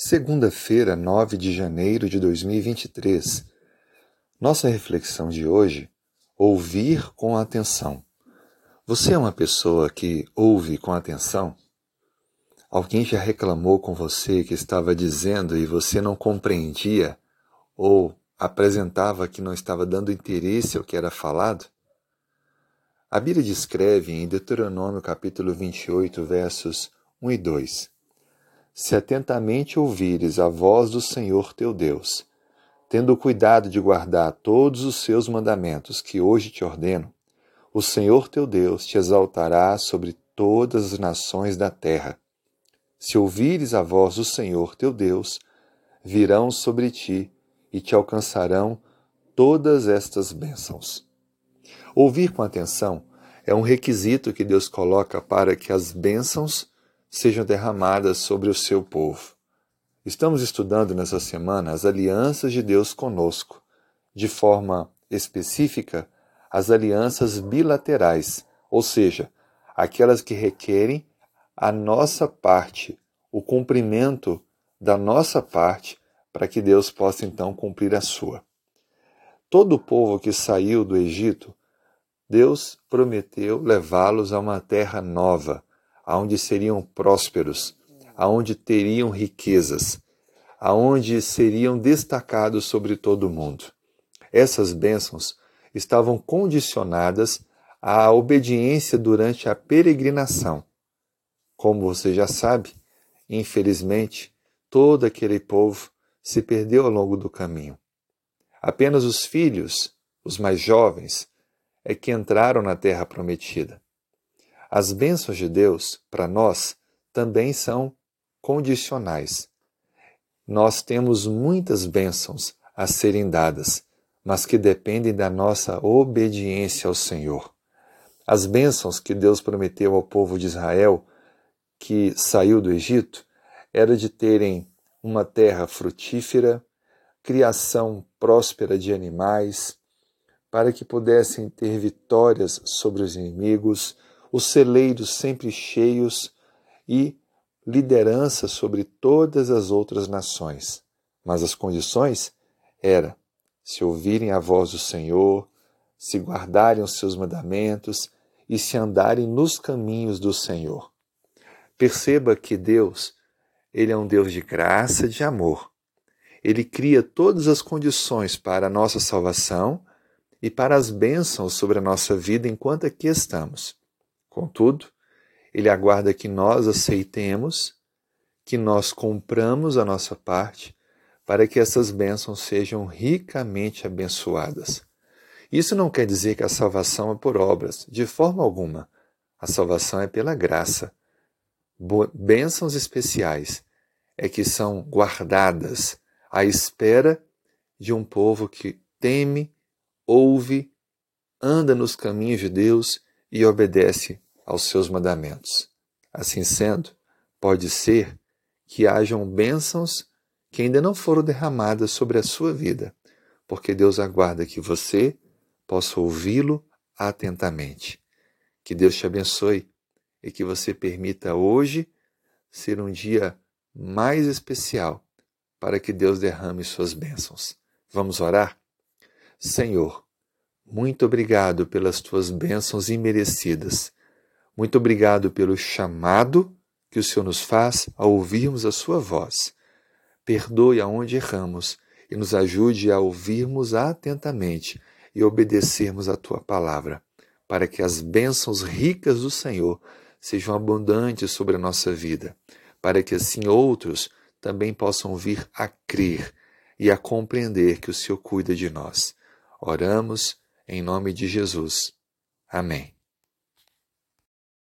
Segunda-feira, 9 de janeiro de 2023. Nossa reflexão de hoje: ouvir com atenção. Você é uma pessoa que ouve com atenção? Alguém já reclamou com você que estava dizendo e você não compreendia ou apresentava que não estava dando interesse ao que era falado? A Bíblia descreve em Deuteronômio capítulo 28, versos 1 e 2 se atentamente ouvires a voz do Senhor teu Deus, tendo cuidado de guardar todos os seus mandamentos que hoje te ordeno, o Senhor teu Deus te exaltará sobre todas as nações da terra. Se ouvires a voz do Senhor teu Deus, virão sobre ti e te alcançarão todas estas bênçãos. Ouvir com atenção é um requisito que Deus coloca para que as bênçãos sejam derramadas sobre o seu povo. Estamos estudando nessa semana as alianças de Deus conosco, de forma específica, as alianças bilaterais, ou seja, aquelas que requerem a nossa parte, o cumprimento da nossa parte, para que Deus possa então cumprir a sua. Todo o povo que saiu do Egito, Deus prometeu levá-los a uma terra nova, aonde seriam prósperos, aonde teriam riquezas, aonde seriam destacados sobre todo o mundo. Essas bênçãos estavam condicionadas à obediência durante a peregrinação. Como você já sabe, infelizmente, todo aquele povo se perdeu ao longo do caminho. Apenas os filhos, os mais jovens, é que entraram na terra prometida. As bênçãos de Deus, para nós, também são condicionais. Nós temos muitas bênçãos a serem dadas, mas que dependem da nossa obediência ao Senhor. As bênçãos que Deus prometeu ao povo de Israel, que saiu do Egito, era de terem uma terra frutífera, criação próspera de animais, para que pudessem ter vitórias sobre os inimigos, os celeiros sempre cheios e liderança sobre todas as outras nações. Mas as condições era se ouvirem a voz do Senhor, se guardarem os seus mandamentos e se andarem nos caminhos do Senhor. Perceba que Deus, ele é um Deus de graça, de amor. Ele cria todas as condições para a nossa salvação e para as bênçãos sobre a nossa vida enquanto aqui estamos. Contudo, ele aguarda que nós aceitemos, que nós compramos a nossa parte, para que essas bênçãos sejam ricamente abençoadas. Isso não quer dizer que a salvação é por obras, de forma alguma. A salvação é pela graça. Bênçãos especiais é que são guardadas à espera de um povo que teme, ouve, anda nos caminhos de Deus e obedece aos seus mandamentos. Assim sendo, pode ser que hajam bênçãos que ainda não foram derramadas sobre a sua vida, porque Deus aguarda que você possa ouvi-lo atentamente. Que Deus te abençoe e que você permita hoje ser um dia mais especial para que Deus derrame suas bênçãos. Vamos orar? Senhor, muito obrigado pelas tuas bênçãos imerecidas. Muito obrigado pelo chamado que o Senhor nos faz ao ouvirmos a Sua voz. Perdoe aonde erramos e nos ajude a ouvirmos atentamente e obedecermos a Tua palavra, para que as bênçãos ricas do Senhor sejam abundantes sobre a nossa vida, para que assim outros também possam vir a crer e a compreender que o Senhor cuida de nós. Oramos em nome de Jesus. Amém.